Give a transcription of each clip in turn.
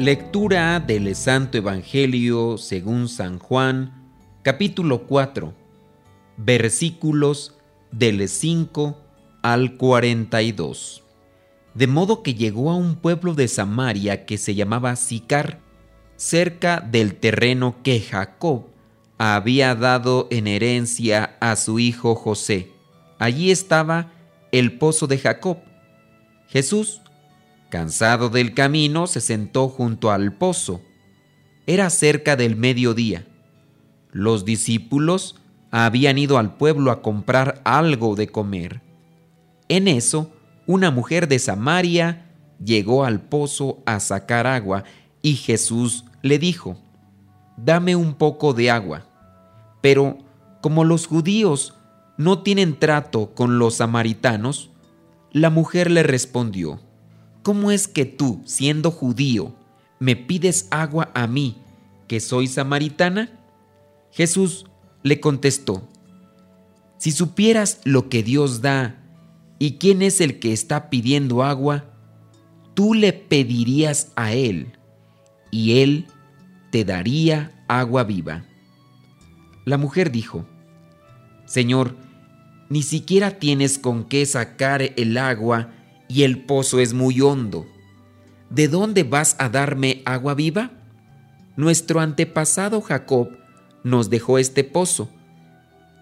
Lectura del Santo Evangelio según San Juan, capítulo 4, versículos del 5 al 42. De modo que llegó a un pueblo de Samaria que se llamaba Sicar, cerca del terreno que Jacob había dado en herencia a su hijo José. Allí estaba el pozo de Jacob. Jesús Cansado del camino, se sentó junto al pozo. Era cerca del mediodía. Los discípulos habían ido al pueblo a comprar algo de comer. En eso, una mujer de Samaria llegó al pozo a sacar agua y Jesús le dijo, Dame un poco de agua. Pero como los judíos no tienen trato con los samaritanos, la mujer le respondió, ¿cómo es que tú, siendo judío, me pides agua a mí, que soy samaritana? Jesús le contestó, si supieras lo que Dios da y quién es el que está pidiendo agua, tú le pedirías a Él y Él te daría agua viva. La mujer dijo, Señor, ni siquiera tienes con qué sacar el agua y el pozo es muy hondo. ¿De dónde vas a darme agua viva? Nuestro antepasado Jacob nos dejó este pozo,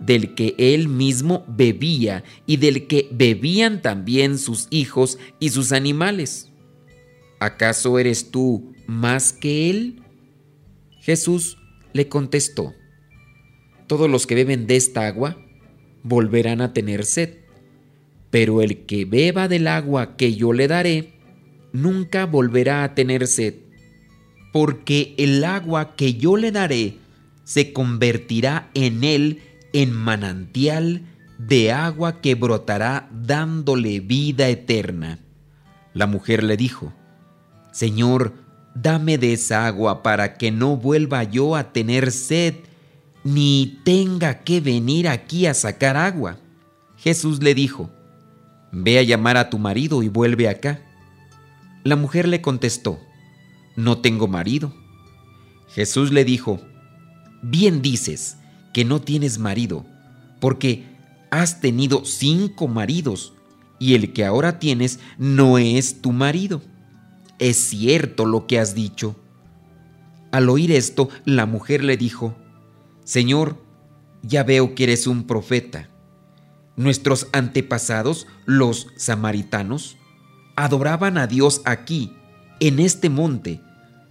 del que él mismo bebía y del que bebían también sus hijos y sus animales. ¿Acaso eres tú más que él? Jesús le contestó, todos los que beben de esta agua volverán a tener sed pero el que beba del agua que yo le daré, nunca volverá a tener sed, porque el agua que yo le daré se convertirá en él en manantial de agua que brotará dándole vida eterna. La mujer le dijo, Señor, dame de esa agua para que no vuelva yo a tener sed, ni tenga que venir aquí a sacar agua. Jesús le dijo, Ve a llamar a tu marido y vuelve acá. La mujer le contestó, No tengo marido. Jesús le dijo, Bien dices que no tienes marido, porque has tenido cinco maridos, y el que ahora tienes no es tu marido. Es cierto lo que has dicho. Al oír esto, la mujer le dijo, Señor, ya veo que eres un profeta. Nuestros antepasados, los samaritanos, adoraban a Dios aquí, en este monte,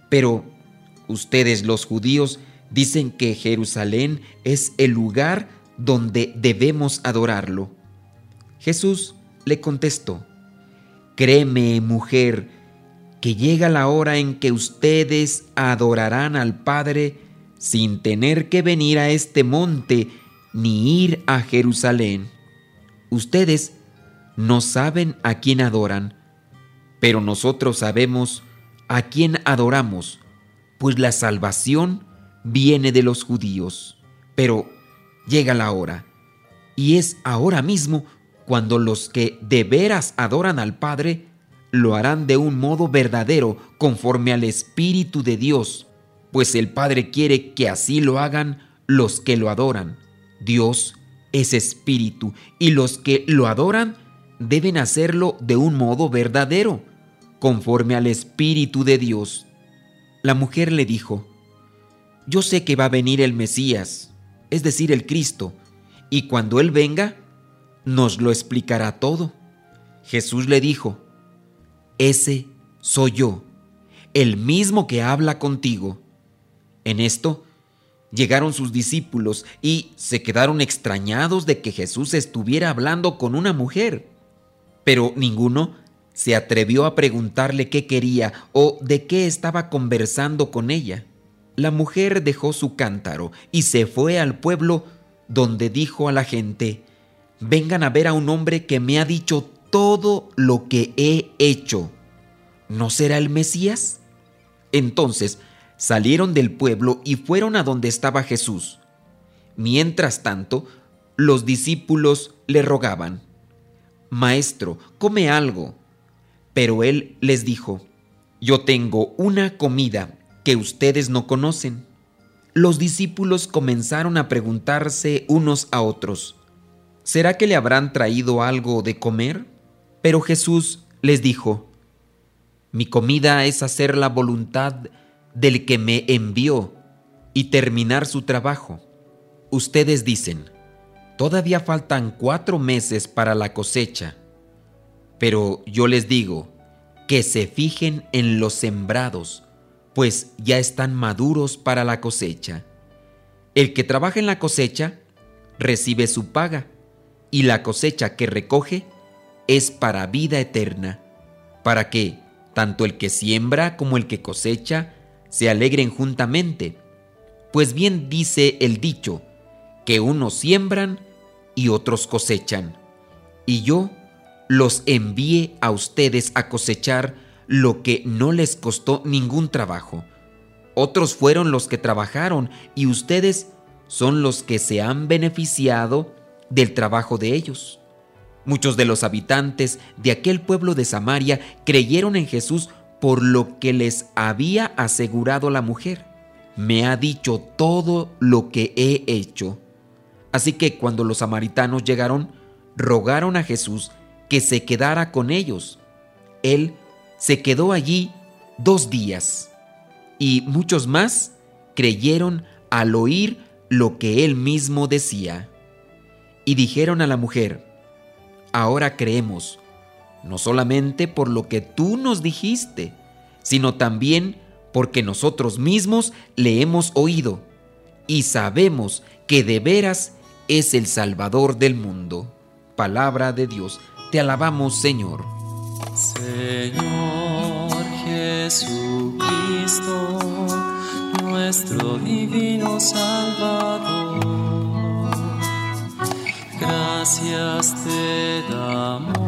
pero ustedes los judíos dicen que Jerusalén es el lugar donde debemos adorarlo. Jesús le contestó, Créeme, mujer, que llega la hora en que ustedes adorarán al Padre sin tener que venir a este monte ni ir a Jerusalén. Ustedes no saben a quién adoran, pero nosotros sabemos a quién adoramos, pues la salvación viene de los judíos. Pero llega la hora, y es ahora mismo cuando los que de veras adoran al Padre lo harán de un modo verdadero, conforme al Espíritu de Dios, pues el Padre quiere que así lo hagan los que lo adoran. Dios es espíritu y los que lo adoran deben hacerlo de un modo verdadero, conforme al espíritu de Dios. La mujer le dijo, yo sé que va a venir el Mesías, es decir, el Cristo, y cuando Él venga, nos lo explicará todo. Jesús le dijo, ese soy yo, el mismo que habla contigo. En esto, Llegaron sus discípulos y se quedaron extrañados de que Jesús estuviera hablando con una mujer. Pero ninguno se atrevió a preguntarle qué quería o de qué estaba conversando con ella. la mujer dejó su cántaro y se fue al pueblo donde dijo a la gente, vengan a ver a un hombre que me ha dicho todo lo que he hecho. ¿No será el Mesías? Entonces salieron del pueblo y fueron a donde estaba Jesús. Mientras tanto, los discípulos le rogaban, Maestro, come algo. Pero él les dijo, Yo tengo una comida que ustedes no conocen. Los discípulos comenzaron a preguntarse unos a otros, ¿será que le habrán traído algo de comer? Pero Jesús les dijo, Mi comida es hacer la voluntad del que me envió y terminar su trabajo. Ustedes dicen, todavía faltan cuatro meses para la cosecha, pero yo les digo que se fijen en los sembrados, pues ya están maduros para la cosecha. El que trabaja en la cosecha recibe su paga, y la cosecha que recoge es para vida eterna, para que tanto el que siembra como el que cosecha se alegren juntamente, pues bien dice el dicho, que unos siembran y otros cosechan, y yo los envié a ustedes a cosechar lo que no les costó ningún trabajo. Otros fueron los que trabajaron y ustedes son los que se han beneficiado del trabajo de ellos. Muchos de los habitantes de aquel pueblo de Samaria creyeron en Jesús por lo que les había asegurado la mujer. Me ha dicho todo lo que he hecho. Así que cuando los samaritanos llegaron, rogaron a Jesús que se quedara con ellos. Él se quedó allí dos días y muchos más creyeron al oír lo que él mismo decía. Y dijeron a la mujer, ahora creemos, no solamente por lo que tú nos dijiste, sino también porque nosotros mismos le hemos oído y sabemos que de veras es el Salvador del mundo. Palabra de Dios, te alabamos Señor. Señor Jesucristo, nuestro divino Salvador Gracias te damos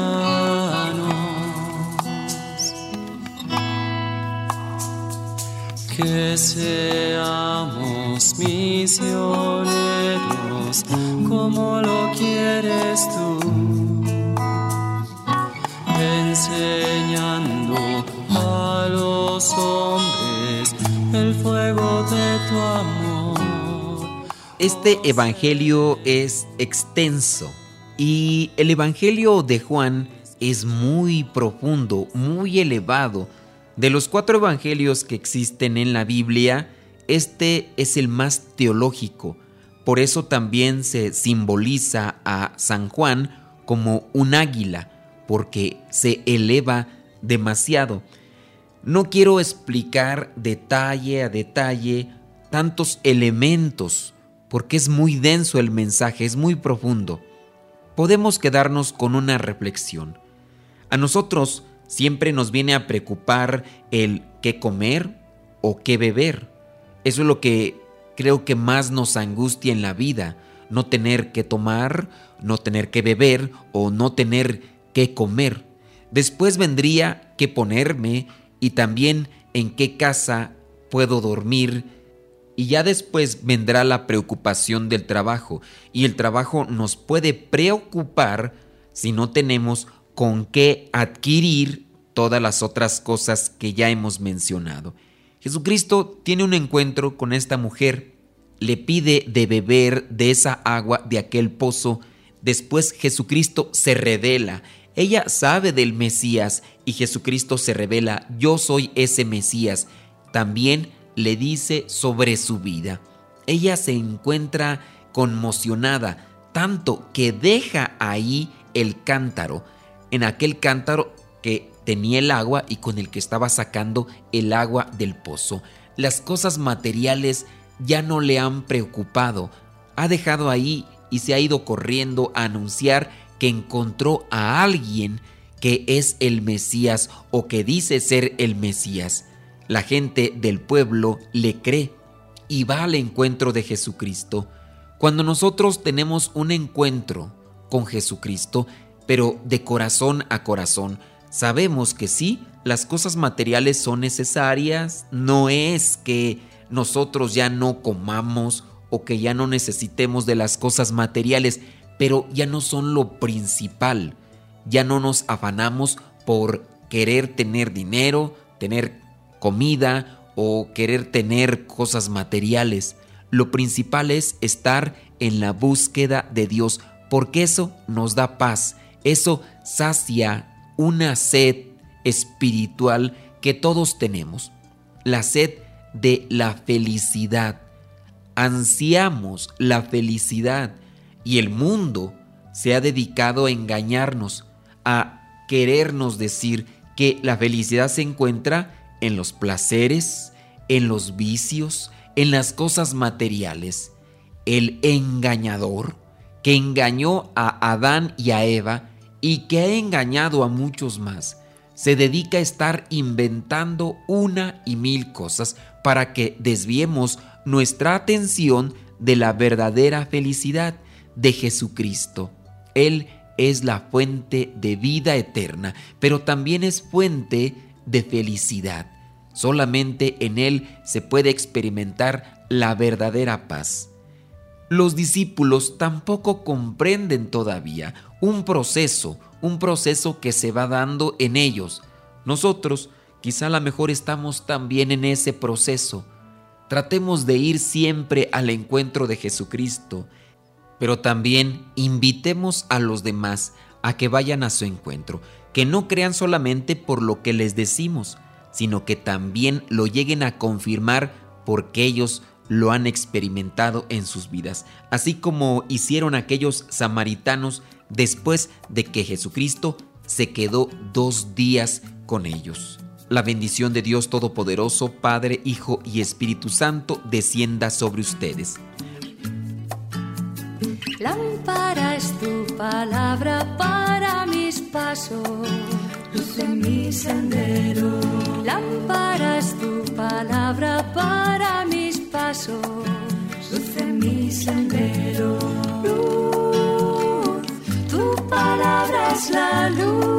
Que seamos misioneros como lo quieres tú, enseñando a los hombres el fuego de tu amor. Este Evangelio es extenso y el Evangelio de Juan es muy profundo, muy elevado de los cuatro evangelios que existen en la Biblia, este es el más teológico. Por eso también se simboliza a San Juan como un águila, porque se eleva demasiado. No quiero explicar detalle a detalle tantos elementos, porque es muy denso el mensaje, es muy profundo. Podemos quedarnos con una reflexión. A nosotros siempre nos viene a preocupar el qué comer o qué beber. Eso es lo que creo que más nos angustia en la vida, no tener que tomar, no tener que beber o no tener que comer. Después vendría que ponerme y también en qué casa puedo dormir y ya después vendrá la preocupación del trabajo y el trabajo nos puede preocupar si no tenemos con qué adquirir todas las otras cosas que ya hemos mencionado. Jesucristo tiene un encuentro con esta mujer, le pide de beber de esa agua de aquel pozo, después Jesucristo se revela, ella sabe del Mesías y Jesucristo se revela, yo soy ese Mesías, también le dice sobre su vida. Ella se encuentra conmocionada, tanto que deja ahí el cántaro, en aquel cántaro que tenía el agua y con el que estaba sacando el agua del pozo. Las cosas materiales ya no le han preocupado. Ha dejado ahí y se ha ido corriendo a anunciar que encontró a alguien que es el Mesías o que dice ser el Mesías. La gente del pueblo le cree y va al encuentro de Jesucristo. Cuando nosotros tenemos un encuentro con Jesucristo, pero de corazón a corazón, sabemos que sí, las cosas materiales son necesarias, no es que nosotros ya no comamos o que ya no necesitemos de las cosas materiales, pero ya no son lo principal. Ya no nos afanamos por querer tener dinero, tener comida o querer tener cosas materiales. Lo principal es estar en la búsqueda de Dios, porque eso nos da paz, eso sacia una sed espiritual que todos tenemos, la sed de la felicidad. Ansiamos la felicidad y el mundo se ha dedicado a engañarnos, a querernos decir que la felicidad se encuentra en los placeres, en los vicios, en las cosas materiales. El engañador que engañó a Adán y a Eva y que ha engañado a muchos más, se dedica a estar inventando una y mil cosas para que desviemos nuestra atención de la verdadera felicidad de Jesucristo. Él es la fuente de vida eterna, pero también es fuente de felicidad. Solamente en Él se puede experimentar la verdadera paz. Los discípulos tampoco comprenden todavía un proceso, un proceso que se va dando en ellos. Nosotros quizá a lo mejor estamos también en ese proceso. Tratemos de ir siempre al encuentro de Jesucristo pero también invitemos a los demás a que vayan a su encuentro, que no crean solamente por lo que les decimos, sino que también lo lleguen a confirmar porque ellos lo han experimentado en sus vidas, así como hicieron aquellos samaritanos después de que Jesucristo se quedó dos días con ellos. La bendición de Dios Todopoderoso, Padre, Hijo y Espíritu Santo, descienda sobre ustedes. Lámpara tu palabra para mis pasos, luz en mi sendero. Tu palabra para pasos, luz en mi sendero. Luz, tu palabra es la luz